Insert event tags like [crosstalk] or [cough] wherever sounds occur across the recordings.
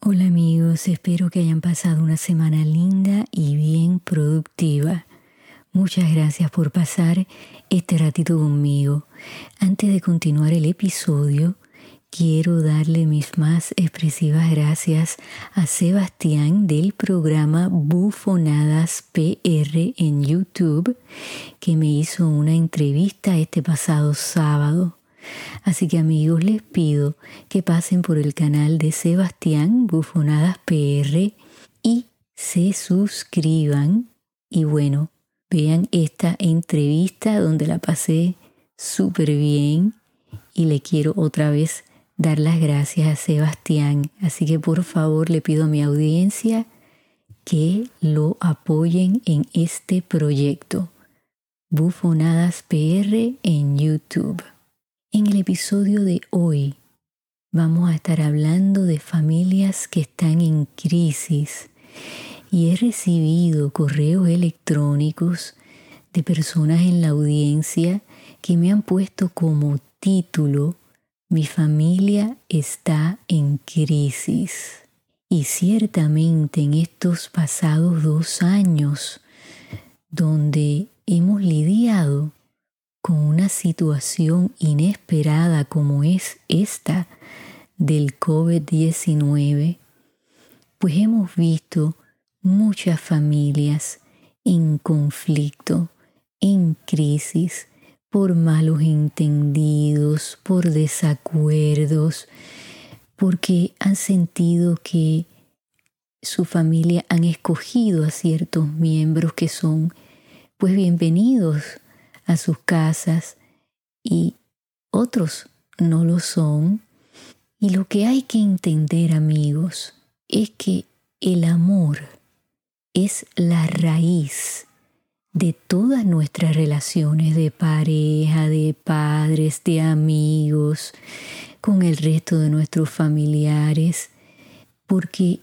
Hola amigos, espero que hayan pasado una semana linda y bien productiva. Muchas gracias por pasar este ratito conmigo. Antes de continuar el episodio, quiero darle mis más expresivas gracias a Sebastián del programa Bufonadas PR en YouTube, que me hizo una entrevista este pasado sábado. Así que amigos, les pido que pasen por el canal de Sebastián Bufonadas PR y se suscriban. Y bueno, vean esta entrevista donde la pasé súper bien y le quiero otra vez dar las gracias a Sebastián. Así que por favor le pido a mi audiencia que lo apoyen en este proyecto. Bufonadas PR en YouTube. En el episodio de hoy vamos a estar hablando de familias que están en crisis y he recibido correos electrónicos de personas en la audiencia que me han puesto como título Mi familia está en crisis. Y ciertamente en estos pasados dos años donde hemos lidiado con una situación inesperada como es esta del COVID-19, pues hemos visto muchas familias en conflicto, en crisis, por malos entendidos, por desacuerdos, porque han sentido que su familia han escogido a ciertos miembros que son pues bienvenidos a sus casas y otros no lo son. Y lo que hay que entender amigos es que el amor es la raíz de todas nuestras relaciones de pareja, de padres, de amigos, con el resto de nuestros familiares, porque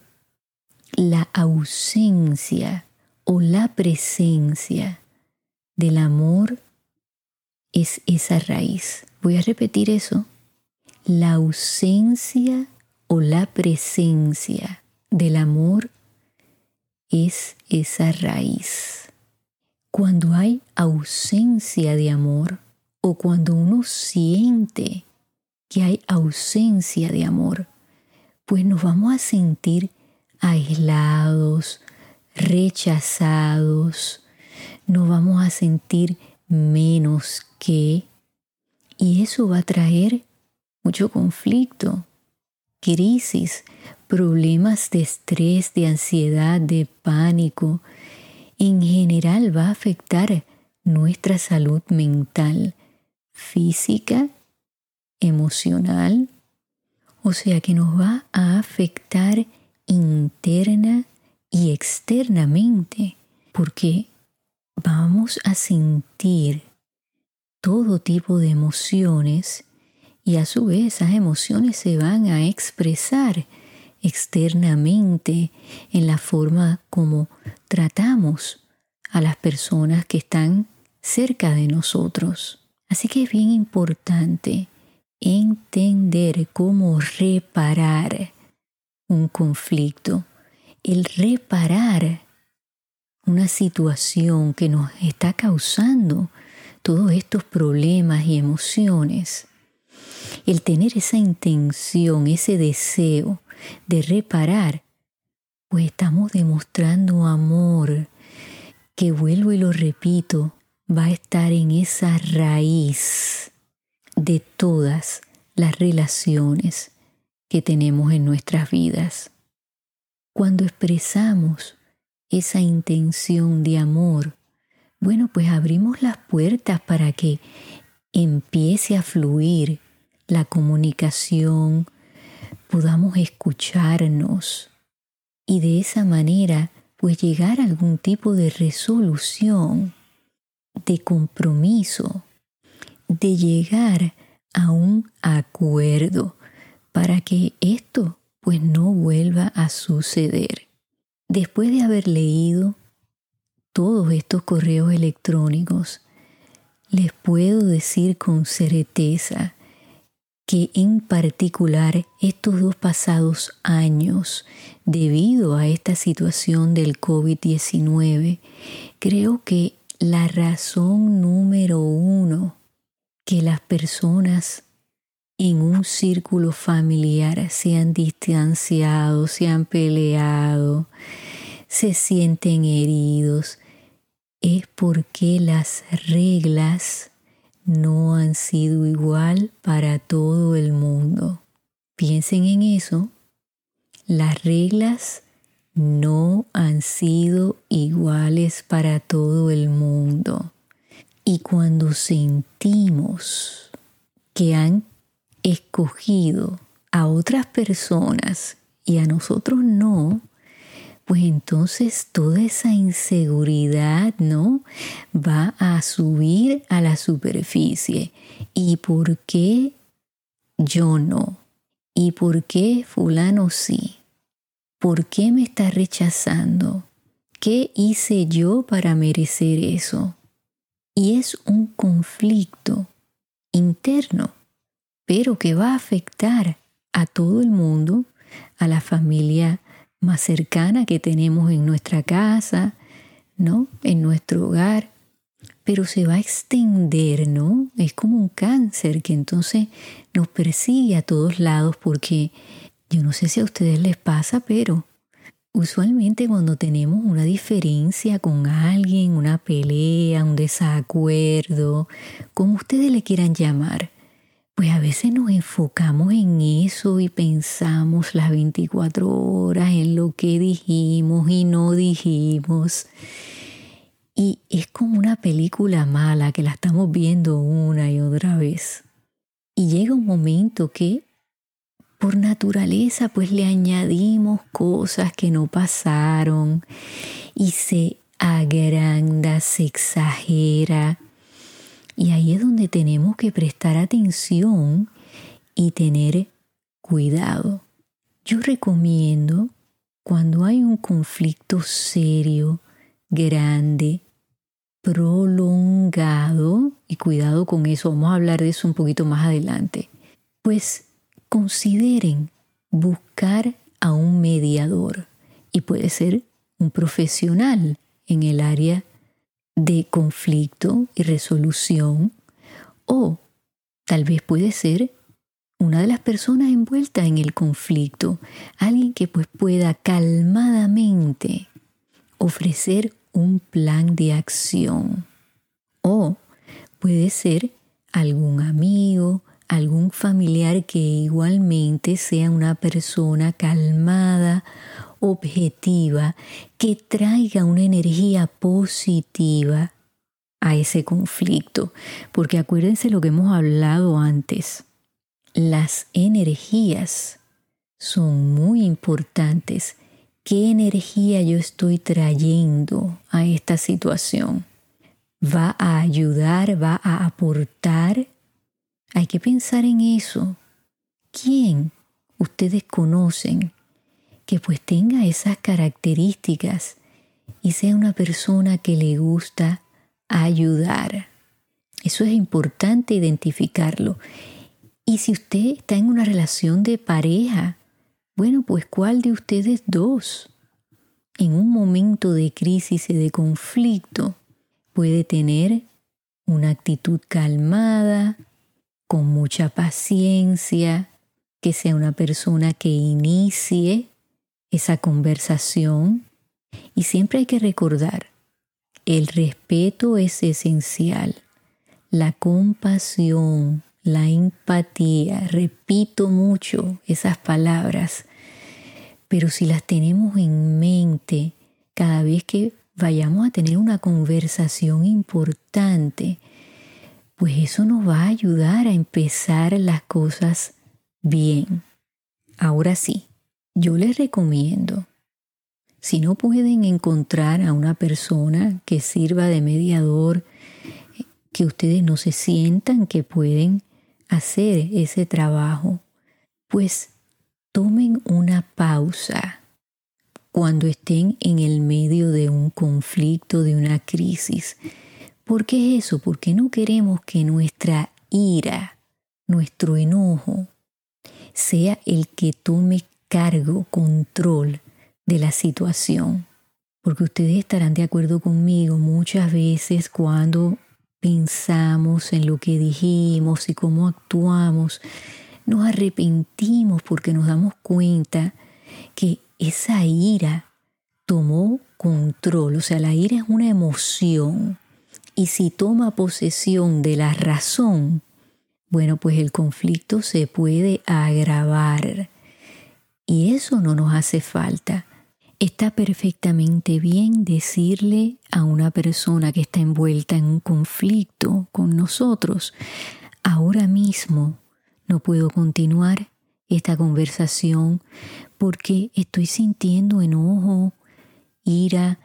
la ausencia o la presencia del amor es esa raíz. Voy a repetir eso. La ausencia o la presencia del amor es esa raíz. Cuando hay ausencia de amor o cuando uno siente que hay ausencia de amor, pues nos vamos a sentir aislados, rechazados, nos vamos a sentir menos que, y eso va a traer mucho conflicto, crisis, problemas de estrés, de ansiedad, de pánico. En general va a afectar nuestra salud mental, física, emocional, o sea que nos va a afectar interna y externamente, porque vamos a sentir todo tipo de emociones y a su vez esas emociones se van a expresar externamente en la forma como tratamos a las personas que están cerca de nosotros. Así que es bien importante entender cómo reparar un conflicto. El reparar una situación que nos está causando todos estos problemas y emociones, el tener esa intención, ese deseo de reparar, pues estamos demostrando amor que vuelvo y lo repito, va a estar en esa raíz de todas las relaciones que tenemos en nuestras vidas. Cuando expresamos esa intención de amor, bueno, pues abrimos las puertas para que empiece a fluir la comunicación, podamos escucharnos y de esa manera pues llegar a algún tipo de resolución, de compromiso, de llegar a un acuerdo para que esto pues no vuelva a suceder. Después de haber leído todos estos correos electrónicos, les puedo decir con certeza que en particular estos dos pasados años, debido a esta situación del COVID-19, creo que la razón número uno que las personas en un círculo familiar se han distanciado, se han peleado, se sienten heridos, es porque las reglas no han sido igual para todo el mundo. Piensen en eso. Las reglas no han sido iguales para todo el mundo. Y cuando sentimos que han escogido a otras personas y a nosotros no, pues entonces toda esa inseguridad, ¿no? Va a subir a la superficie. ¿Y por qué yo no? ¿Y por qué fulano sí? ¿Por qué me está rechazando? ¿Qué hice yo para merecer eso? Y es un conflicto interno, pero que va a afectar a todo el mundo, a la familia más cercana que tenemos en nuestra casa, ¿no? En nuestro hogar, pero se va a extender, ¿no? Es como un cáncer que entonces nos persigue a todos lados porque yo no sé si a ustedes les pasa, pero usualmente cuando tenemos una diferencia con alguien, una pelea, un desacuerdo, como ustedes le quieran llamar, pues a veces nos enfocamos en eso y pensamos las 24 horas en lo que dijimos y no dijimos. Y es como una película mala que la estamos viendo una y otra vez. Y llega un momento que por naturaleza pues le añadimos cosas que no pasaron y se agranda, se exagera y ahí es donde tenemos que prestar atención y tener cuidado. Yo recomiendo cuando hay un conflicto serio, grande, prolongado, y cuidado con eso, vamos a hablar de eso un poquito más adelante, pues consideren buscar a un mediador y puede ser un profesional en el área de conflicto y resolución o tal vez puede ser una de las personas envueltas en el conflicto, alguien que pues pueda calmadamente ofrecer un plan de acción o puede ser algún amigo, algún familiar que igualmente sea una persona calmada objetiva que traiga una energía positiva a ese conflicto. Porque acuérdense lo que hemos hablado antes. Las energías son muy importantes. ¿Qué energía yo estoy trayendo a esta situación? ¿Va a ayudar? ¿Va a aportar? Hay que pensar en eso. ¿Quién ustedes conocen que pues tenga esas características y sea una persona que le gusta ayudar. Eso es importante identificarlo. Y si usted está en una relación de pareja, bueno, pues ¿cuál de ustedes dos en un momento de crisis y de conflicto puede tener una actitud calmada, con mucha paciencia, que sea una persona que inicie esa conversación y siempre hay que recordar el respeto es esencial, la compasión, la empatía, repito mucho esas palabras, pero si las tenemos en mente cada vez que vayamos a tener una conversación importante, pues eso nos va a ayudar a empezar las cosas bien. Ahora sí, yo les recomiendo, si no pueden encontrar a una persona que sirva de mediador, que ustedes no se sientan que pueden hacer ese trabajo, pues tomen una pausa cuando estén en el medio de un conflicto, de una crisis. ¿Por qué eso? Porque no queremos que nuestra ira, nuestro enojo, sea el que tome cargo, control de la situación. Porque ustedes estarán de acuerdo conmigo muchas veces cuando pensamos en lo que dijimos y cómo actuamos, nos arrepentimos porque nos damos cuenta que esa ira tomó control. O sea, la ira es una emoción. Y si toma posesión de la razón, bueno, pues el conflicto se puede agravar. Y eso no nos hace falta. Está perfectamente bien decirle a una persona que está envuelta en un conflicto con nosotros, ahora mismo no puedo continuar esta conversación porque estoy sintiendo enojo, ira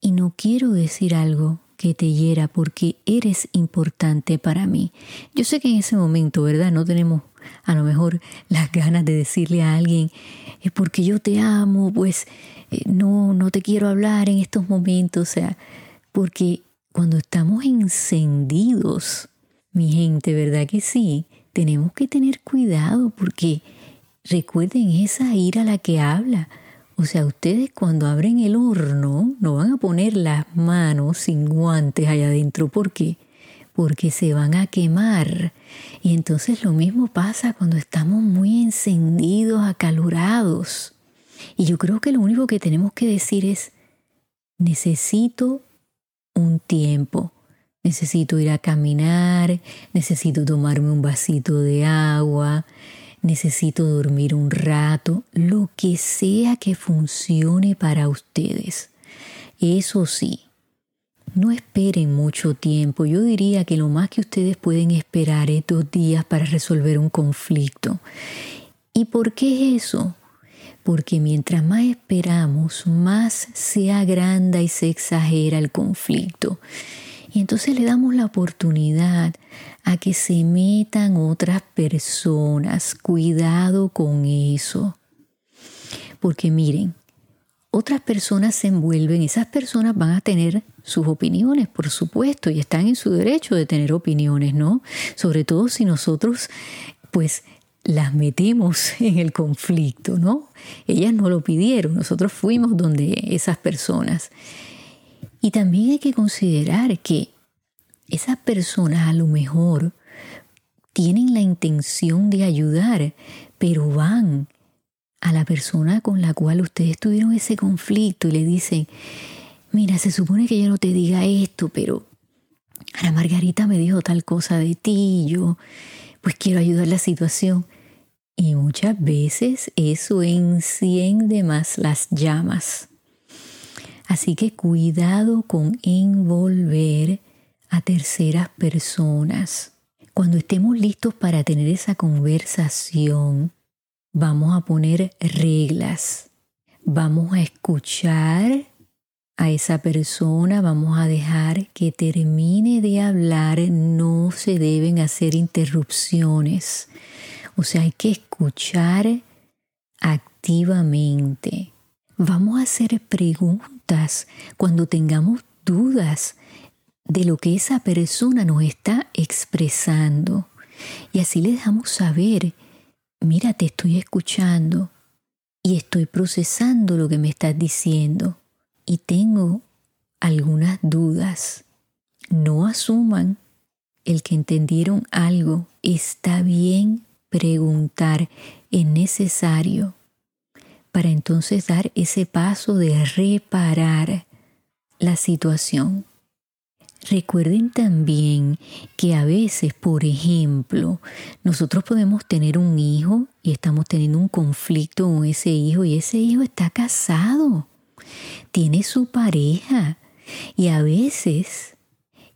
y no quiero decir algo que te hiera porque eres importante para mí. Yo sé que en ese momento, ¿verdad? No tenemos a lo mejor las ganas de decirle a alguien, es porque yo te amo, pues eh, no, no te quiero hablar en estos momentos, o sea, porque cuando estamos encendidos, mi gente, ¿verdad que sí? Tenemos que tener cuidado porque recuerden esa ira la que habla o sea, ustedes cuando abren el horno no van a poner las manos sin guantes allá adentro. ¿Por qué? Porque se van a quemar. Y entonces lo mismo pasa cuando estamos muy encendidos, acalorados. Y yo creo que lo único que tenemos que decir es, necesito un tiempo. Necesito ir a caminar, necesito tomarme un vasito de agua, necesito dormir un rato, lo que sea que funcione para ustedes. Eso sí, no esperen mucho tiempo. Yo diría que lo más que ustedes pueden esperar es dos días para resolver un conflicto. ¿Y por qué es eso? Porque mientras más esperamos, más se agranda y se exagera el conflicto. Y entonces le damos la oportunidad a que se metan otras personas. Cuidado con eso. Porque miren, otras personas se envuelven, esas personas van a tener sus opiniones, por supuesto, y están en su derecho de tener opiniones, ¿no? Sobre todo si nosotros, pues, las metimos [laughs] en el conflicto, ¿no? Ellas no lo pidieron, nosotros fuimos donde esas personas. Y también hay que considerar que esas personas a lo mejor tienen la intención de ayudar, pero van a la persona con la cual ustedes tuvieron ese conflicto y le dicen, mira, se supone que ella no te diga esto, pero Ana Margarita me dijo tal cosa de ti, y yo pues quiero ayudar la situación. Y muchas veces eso enciende más las llamas. Así que cuidado con envolver a terceras personas. Cuando estemos listos para tener esa conversación, vamos a poner reglas. Vamos a escuchar a esa persona, vamos a dejar que termine de hablar, no se deben hacer interrupciones. O sea, hay que escuchar activamente. Vamos a hacer preguntas cuando tengamos dudas de lo que esa persona nos está expresando. Y así le dejamos saber, mira, te estoy escuchando y estoy procesando lo que me estás diciendo y tengo algunas dudas. No asuman el que entendieron algo. Está bien preguntar, es necesario para entonces dar ese paso de reparar la situación. Recuerden también que a veces, por ejemplo, nosotros podemos tener un hijo y estamos teniendo un conflicto con ese hijo y ese hijo está casado, tiene su pareja y a veces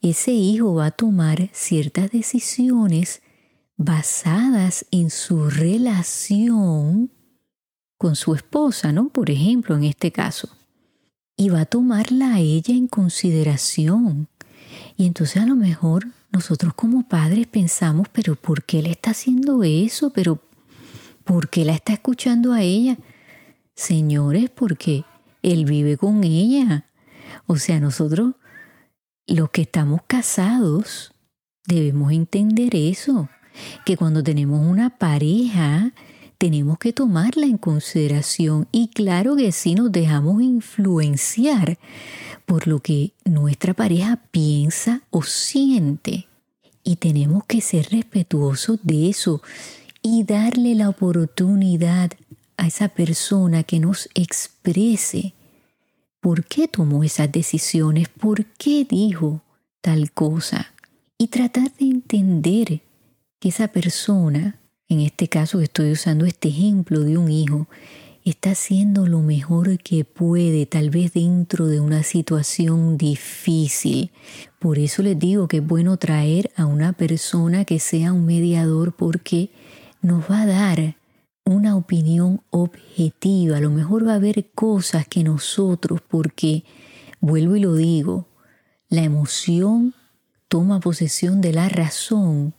ese hijo va a tomar ciertas decisiones basadas en su relación con su esposa, ¿no? Por ejemplo, en este caso. Y va a tomarla a ella en consideración. Y entonces a lo mejor nosotros como padres pensamos, pero ¿por qué él está haciendo eso? Pero ¿por qué la está escuchando a ella? Señores, porque él vive con ella. O sea, nosotros, los que estamos casados, debemos entender eso, que cuando tenemos una pareja, tenemos que tomarla en consideración y claro que sí nos dejamos influenciar por lo que nuestra pareja piensa o siente. Y tenemos que ser respetuosos de eso y darle la oportunidad a esa persona que nos exprese por qué tomó esas decisiones, por qué dijo tal cosa. Y tratar de entender que esa persona en este caso estoy usando este ejemplo de un hijo, está haciendo lo mejor que puede, tal vez dentro de una situación difícil. Por eso les digo que es bueno traer a una persona que sea un mediador porque nos va a dar una opinión objetiva. A lo mejor va a haber cosas que nosotros, porque, vuelvo y lo digo, la emoción toma posesión de la razón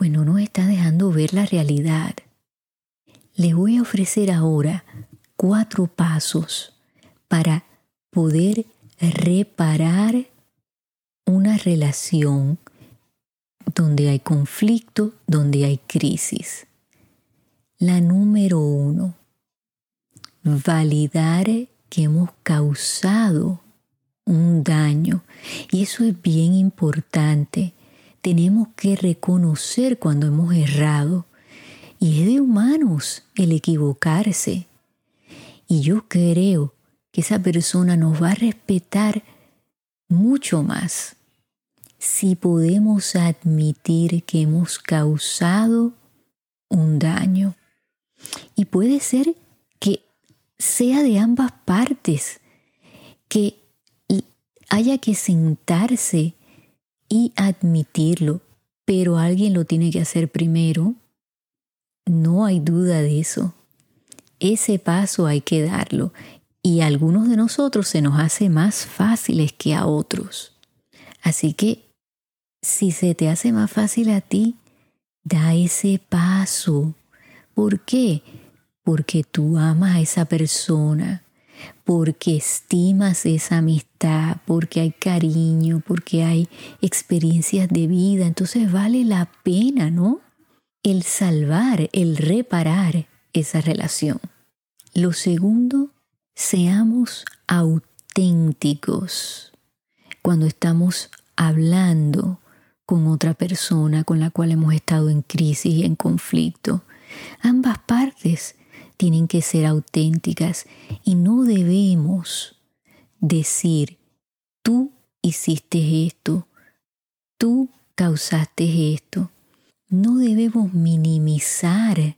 pues no nos está dejando ver la realidad. Les voy a ofrecer ahora cuatro pasos para poder reparar una relación donde hay conflicto, donde hay crisis. La número uno, validar que hemos causado un daño. Y eso es bien importante tenemos que reconocer cuando hemos errado. Y es de humanos el equivocarse. Y yo creo que esa persona nos va a respetar mucho más si podemos admitir que hemos causado un daño. Y puede ser que sea de ambas partes, que haya que sentarse y admitirlo, pero alguien lo tiene que hacer primero. No hay duda de eso. Ese paso hay que darlo y a algunos de nosotros se nos hace más fáciles que a otros. Así que si se te hace más fácil a ti, da ese paso. ¿Por qué? Porque tú amas a esa persona, porque estimas esa amistad, porque hay cariño, porque hay experiencias de vida. Entonces vale la pena, ¿no? El salvar, el reparar esa relación. Lo segundo, seamos auténticos cuando estamos hablando con otra persona con la cual hemos estado en crisis y en conflicto. Ambas partes tienen que ser auténticas y no debemos decir, tú hiciste esto, tú causaste esto. No debemos minimizar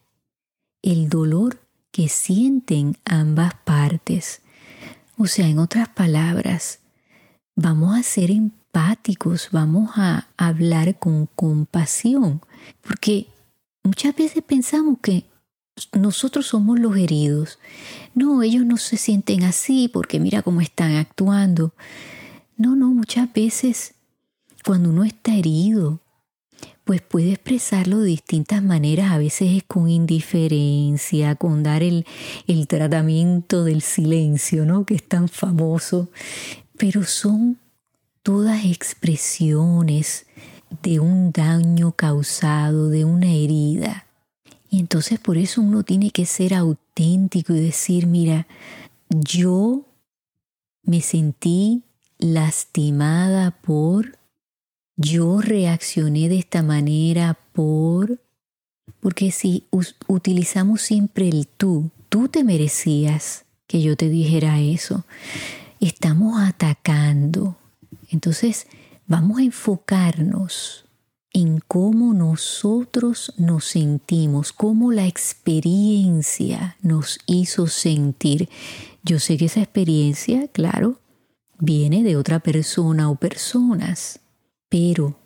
el dolor que sienten ambas partes. O sea, en otras palabras, vamos a ser empáticos, vamos a hablar con compasión, porque muchas veces pensamos que nosotros somos los heridos. No, ellos no se sienten así porque mira cómo están actuando. No, no, muchas veces cuando uno está herido, pues puede expresarlo de distintas maneras. A veces es con indiferencia, con dar el, el tratamiento del silencio, ¿no? Que es tan famoso. Pero son todas expresiones de un daño causado, de una herida. Y entonces por eso uno tiene que ser auténtico y decir, mira, yo me sentí lastimada por, yo reaccioné de esta manera por, porque si utilizamos siempre el tú, tú te merecías que yo te dijera eso, estamos atacando. Entonces, vamos a enfocarnos en cómo nosotros nos sentimos, cómo la experiencia nos hizo sentir. Yo sé que esa experiencia, claro, viene de otra persona o personas, pero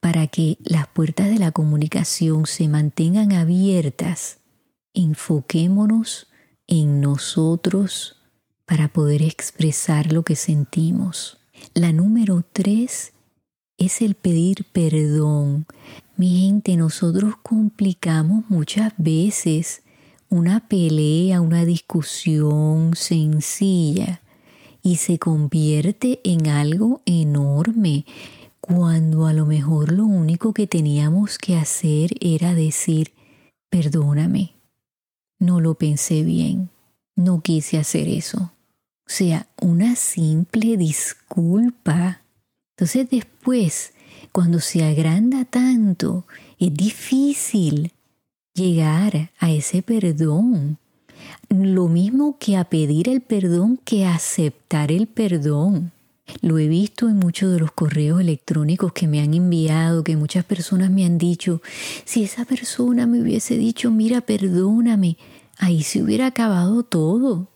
para que las puertas de la comunicación se mantengan abiertas, enfoquémonos en nosotros para poder expresar lo que sentimos. La número tres es el pedir perdón. Mi gente, nosotros complicamos muchas veces una pelea, una discusión sencilla y se convierte en algo enorme cuando a lo mejor lo único que teníamos que hacer era decir, perdóname, no lo pensé bien, no quise hacer eso. O sea, una simple disculpa. Entonces después, cuando se agranda tanto, es difícil llegar a ese perdón. Lo mismo que a pedir el perdón que aceptar el perdón. Lo he visto en muchos de los correos electrónicos que me han enviado, que muchas personas me han dicho, si esa persona me hubiese dicho, mira, perdóname, ahí se hubiera acabado todo.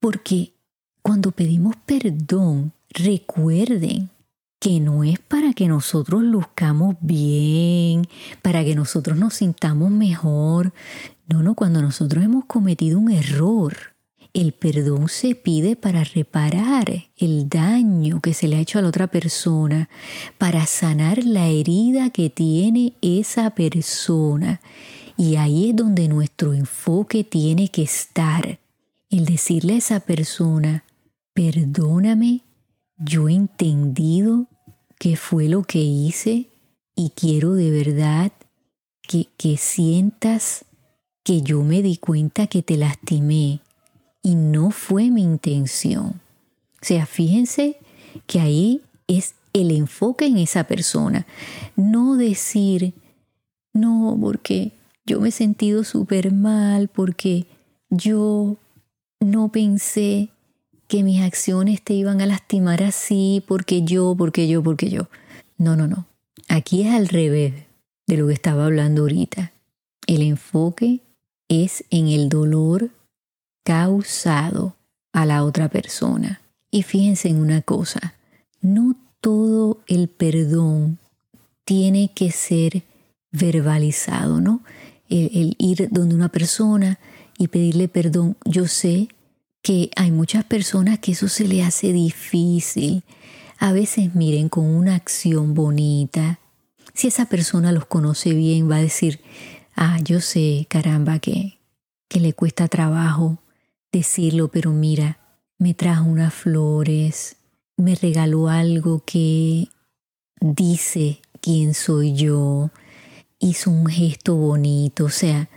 Porque cuando pedimos perdón, recuerden que no es para que nosotros luzcamos bien, para que nosotros nos sintamos mejor. No, no, cuando nosotros hemos cometido un error, el perdón se pide para reparar el daño que se le ha hecho a la otra persona, para sanar la herida que tiene esa persona. Y ahí es donde nuestro enfoque tiene que estar. El decirle a esa persona, perdóname, yo he entendido qué fue lo que hice y quiero de verdad que, que sientas que yo me di cuenta que te lastimé y no fue mi intención. O sea, fíjense que ahí es el enfoque en esa persona. No decir, no, porque yo me he sentido súper mal, porque yo no pensé que mis acciones te iban a lastimar así, porque yo, porque yo, porque yo. No, no, no. Aquí es al revés de lo que estaba hablando ahorita. El enfoque es en el dolor causado a la otra persona. Y fíjense en una cosa, no todo el perdón tiene que ser verbalizado, ¿no? El, ir donde una persona y pedirle perdón. Yo sé que hay muchas personas que eso se le hace difícil. A veces miren con una acción bonita. Si esa persona los conoce bien, va a decir, ah, yo sé, caramba, que, que le cuesta trabajo decirlo, pero mira, me trajo unas flores, me regaló algo que dice quién soy yo, hizo un gesto bonito, o sea,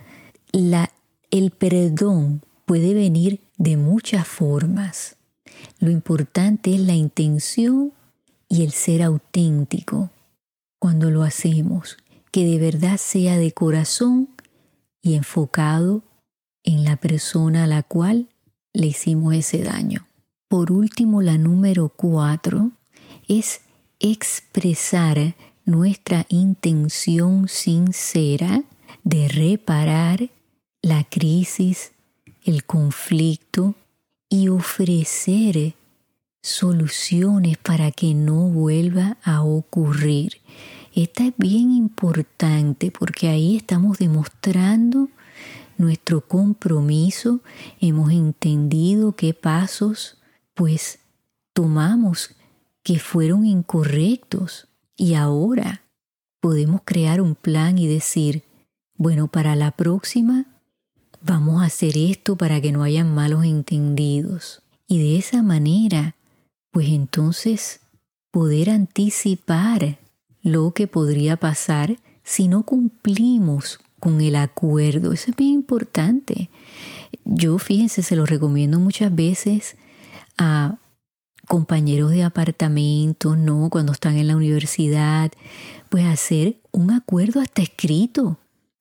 la, el perdón puede venir de muchas formas. Lo importante es la intención y el ser auténtico cuando lo hacemos, que de verdad sea de corazón y enfocado en la persona a la cual le hicimos ese daño. Por último, la número cuatro es expresar nuestra intención sincera de reparar la crisis, el conflicto y ofrecer soluciones para que no vuelva a ocurrir. Esta es bien importante porque ahí estamos demostrando nuestro compromiso, hemos entendido qué pasos pues tomamos que fueron incorrectos y ahora podemos crear un plan y decir, bueno, para la próxima vamos a hacer esto para que no hayan malos entendidos. Y de esa manera, pues entonces poder anticipar lo que podría pasar si no cumplimos con el acuerdo. Eso es bien importante. Yo, fíjense, se lo recomiendo muchas veces a compañeros de apartamento, ¿no? Cuando están en la universidad, pues hacer un acuerdo hasta escrito.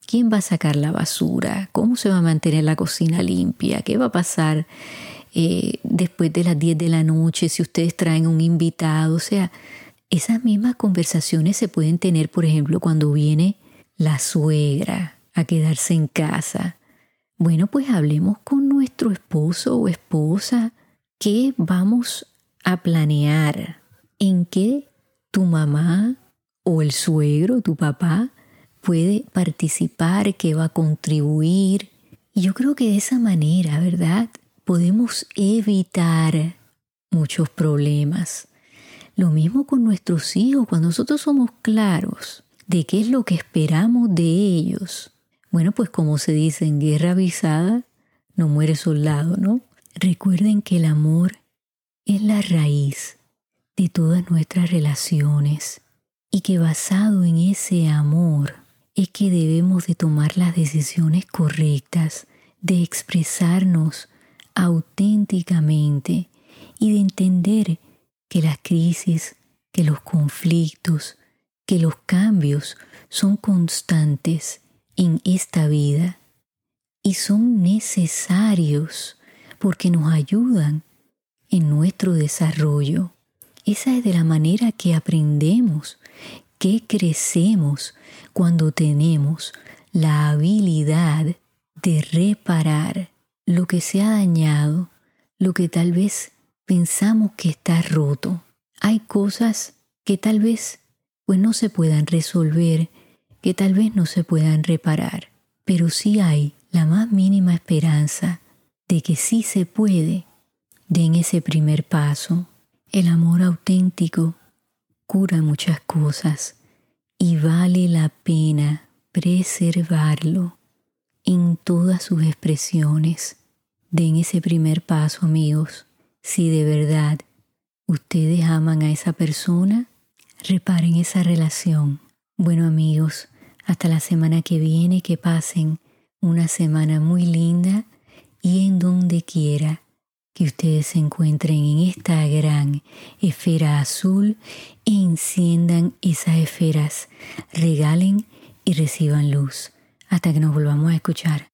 ¿Quién va a sacar la basura? ¿Cómo se va a mantener la cocina limpia? ¿Qué va a pasar eh, después de las 10 de la noche si ustedes traen un invitado? O sea, Esas mismas conversaciones se pueden tener, por ejemplo, cuando viene la suegra a quedarse en casa. Bueno, pues hablemos con nuestro esposo o esposa qué vamos a planear, en qué tu mamá o el suegro, tu papá, puede participar, qué va a contribuir. Y yo creo que de esa manera, ¿verdad? Podemos evitar muchos problemas. Lo mismo con nuestros hijos, cuando nosotros somos claros de qué es lo que esperamos de ellos. Bueno, pues como se dice en guerra avisada, no muere soldado, ¿no? Recuerden que el amor es la raíz de todas nuestras relaciones y que basado en ese amor es que debemos de tomar las decisiones correctas, de expresarnos auténticamente y de entender que las crisis, que los conflictos, que los cambios son constantes en esta vida y son necesarios porque nos ayudan en nuestro desarrollo. Esa es de la manera que aprendemos, que crecemos cuando tenemos la habilidad de reparar lo que se ha dañado, lo que tal vez pensamos que está roto. Hay cosas que tal vez pues no se puedan resolver, que tal vez no se puedan reparar, pero sí hay la más mínima esperanza de que sí se puede. Den ese primer paso. El amor auténtico cura muchas cosas y vale la pena preservarlo en todas sus expresiones. Den ese primer paso, amigos. Si de verdad ustedes aman a esa persona, reparen esa relación. Bueno, amigos, hasta la semana que viene, que pasen una semana muy linda y en donde quiera que ustedes se encuentren en esta gran esfera azul e enciendan esas esferas, regalen y reciban luz. Hasta que nos volvamos a escuchar.